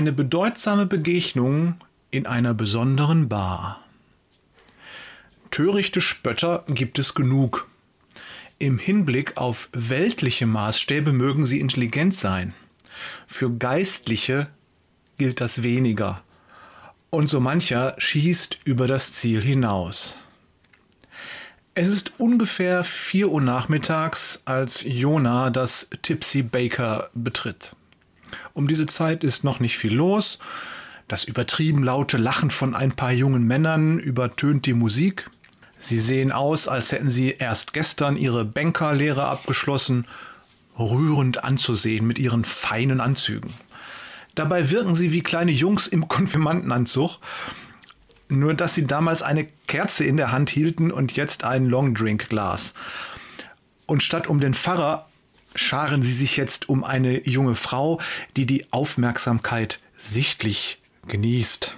Eine bedeutsame Begegnung in einer besonderen Bar. Törichte Spötter gibt es genug. Im Hinblick auf weltliche Maßstäbe mögen sie intelligent sein. Für Geistliche gilt das weniger. Und so mancher schießt über das Ziel hinaus. Es ist ungefähr 4 Uhr nachmittags, als Jona das Tipsy Baker betritt. Um diese Zeit ist noch nicht viel los. Das übertrieben laute Lachen von ein paar jungen Männern übertönt die Musik. Sie sehen aus, als hätten sie erst gestern ihre Bankerlehre abgeschlossen, rührend anzusehen mit ihren feinen Anzügen. Dabei wirken sie wie kleine Jungs im Konfirmandenanzug, nur dass sie damals eine Kerze in der Hand hielten und jetzt ein Longdrinkglas. Und statt um den Pfarrer scharen sie sich jetzt um eine junge Frau, die die Aufmerksamkeit sichtlich genießt.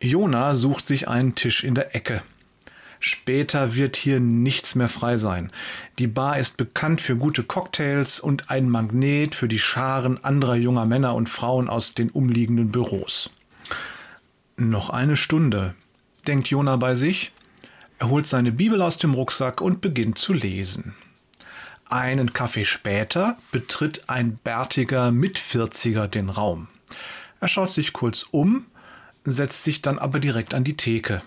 Jona sucht sich einen Tisch in der Ecke. Später wird hier nichts mehr frei sein. Die Bar ist bekannt für gute Cocktails und ein Magnet für die Scharen anderer junger Männer und Frauen aus den umliegenden Büros. Noch eine Stunde, denkt Jona bei sich. Er holt seine Bibel aus dem Rucksack und beginnt zu lesen. Einen Kaffee später betritt ein bärtiger Mitvierziger den Raum. Er schaut sich kurz um, setzt sich dann aber direkt an die Theke.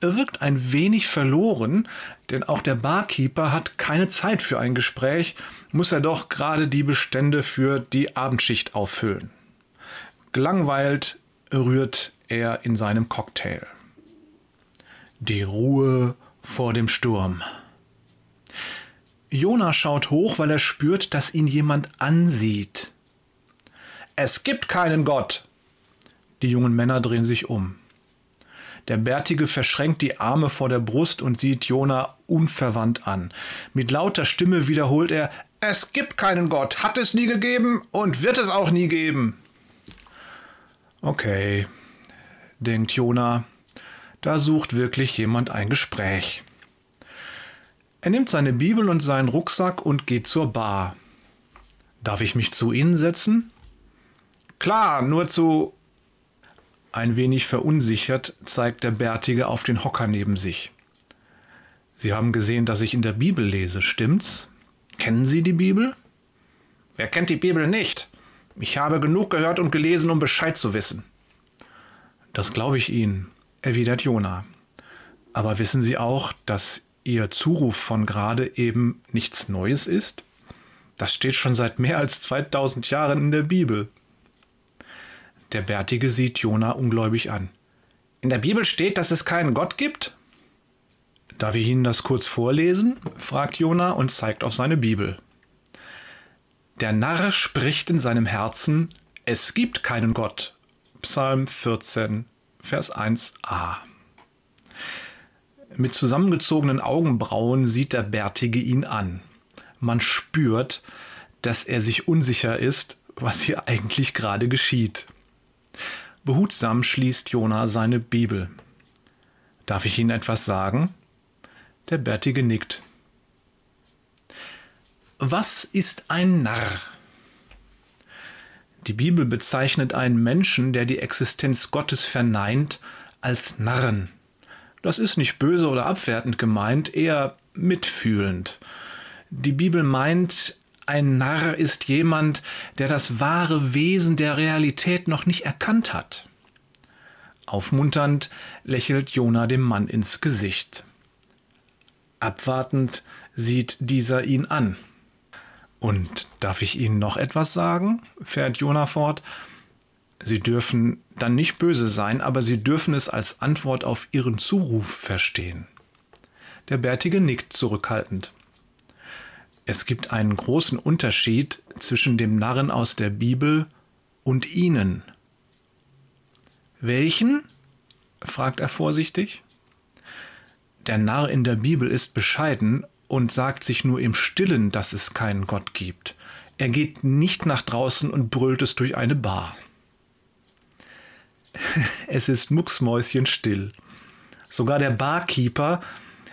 Er wirkt ein wenig verloren, denn auch der Barkeeper hat keine Zeit für ein Gespräch, muss er doch gerade die Bestände für die Abendschicht auffüllen. Gelangweilt rührt er in seinem Cocktail. Die Ruhe vor dem Sturm. Jona schaut hoch, weil er spürt, dass ihn jemand ansieht. Es gibt keinen Gott. Die jungen Männer drehen sich um. Der Bärtige verschränkt die Arme vor der Brust und sieht Jona unverwandt an. Mit lauter Stimme wiederholt er Es gibt keinen Gott, hat es nie gegeben und wird es auch nie geben. Okay, denkt Jona, da sucht wirklich jemand ein Gespräch. Er nimmt seine Bibel und seinen Rucksack und geht zur Bar. Darf ich mich zu Ihnen setzen? Klar, nur zu. Ein wenig verunsichert zeigt der Bärtige auf den Hocker neben sich. Sie haben gesehen, dass ich in der Bibel lese, stimmt's? Kennen Sie die Bibel? Wer kennt die Bibel nicht? Ich habe genug gehört und gelesen, um Bescheid zu wissen. Das glaube ich Ihnen, erwidert Jona. Aber wissen Sie auch, dass Ihr Zuruf von gerade eben nichts Neues ist? Das steht schon seit mehr als 2000 Jahren in der Bibel. Der Bärtige sieht Jona ungläubig an. In der Bibel steht, dass es keinen Gott gibt? Darf ich Ihnen das kurz vorlesen? fragt Jona und zeigt auf seine Bibel. Der Narr spricht in seinem Herzen, es gibt keinen Gott. Psalm 14, Vers 1a. Mit zusammengezogenen Augenbrauen sieht der Bärtige ihn an. Man spürt, dass er sich unsicher ist, was hier eigentlich gerade geschieht. Behutsam schließt Jona seine Bibel. Darf ich Ihnen etwas sagen? Der Bärtige nickt. Was ist ein Narr? Die Bibel bezeichnet einen Menschen, der die Existenz Gottes verneint, als Narren. Das ist nicht böse oder abwertend gemeint, eher mitfühlend. Die Bibel meint, ein Narr ist jemand, der das wahre Wesen der Realität noch nicht erkannt hat. Aufmunternd lächelt Jona dem Mann ins Gesicht. Abwartend sieht dieser ihn an. Und darf ich Ihnen noch etwas sagen? fährt Jona fort. Sie dürfen dann nicht böse sein, aber Sie dürfen es als Antwort auf Ihren Zuruf verstehen. Der Bärtige nickt zurückhaltend. Es gibt einen großen Unterschied zwischen dem Narren aus der Bibel und Ihnen. Welchen? fragt er vorsichtig. Der Narr in der Bibel ist bescheiden und sagt sich nur im stillen, dass es keinen Gott gibt. Er geht nicht nach draußen und brüllt es durch eine Bar. es ist mucksmäuschenstill. Sogar der Barkeeper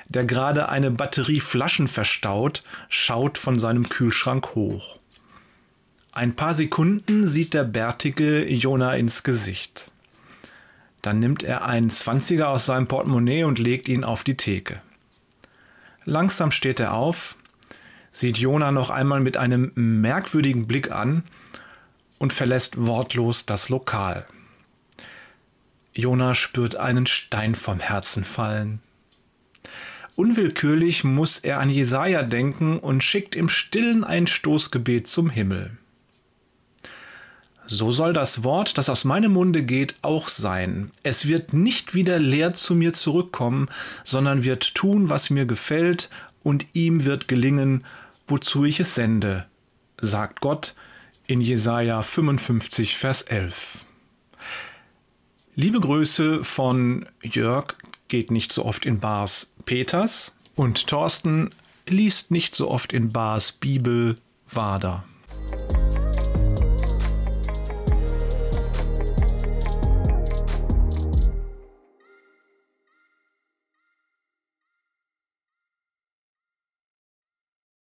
der gerade eine Batterie Flaschen verstaut, schaut von seinem Kühlschrank hoch. Ein paar Sekunden sieht der bärtige Jona ins Gesicht. Dann nimmt er einen Zwanziger aus seinem Portemonnaie und legt ihn auf die Theke. Langsam steht er auf, sieht Jona noch einmal mit einem merkwürdigen Blick an und verlässt wortlos das Lokal. Jona spürt einen Stein vom Herzen fallen. Unwillkürlich muss er an Jesaja denken und schickt im Stillen ein Stoßgebet zum Himmel. So soll das Wort, das aus meinem Munde geht, auch sein. Es wird nicht wieder leer zu mir zurückkommen, sondern wird tun, was mir gefällt, und ihm wird gelingen, wozu ich es sende, sagt Gott in Jesaja 55, Vers 11. Liebe Grüße von Jörg. Geht nicht so oft in Bars Peters. Und Thorsten. Liest nicht so oft in Bars Bibel Wader.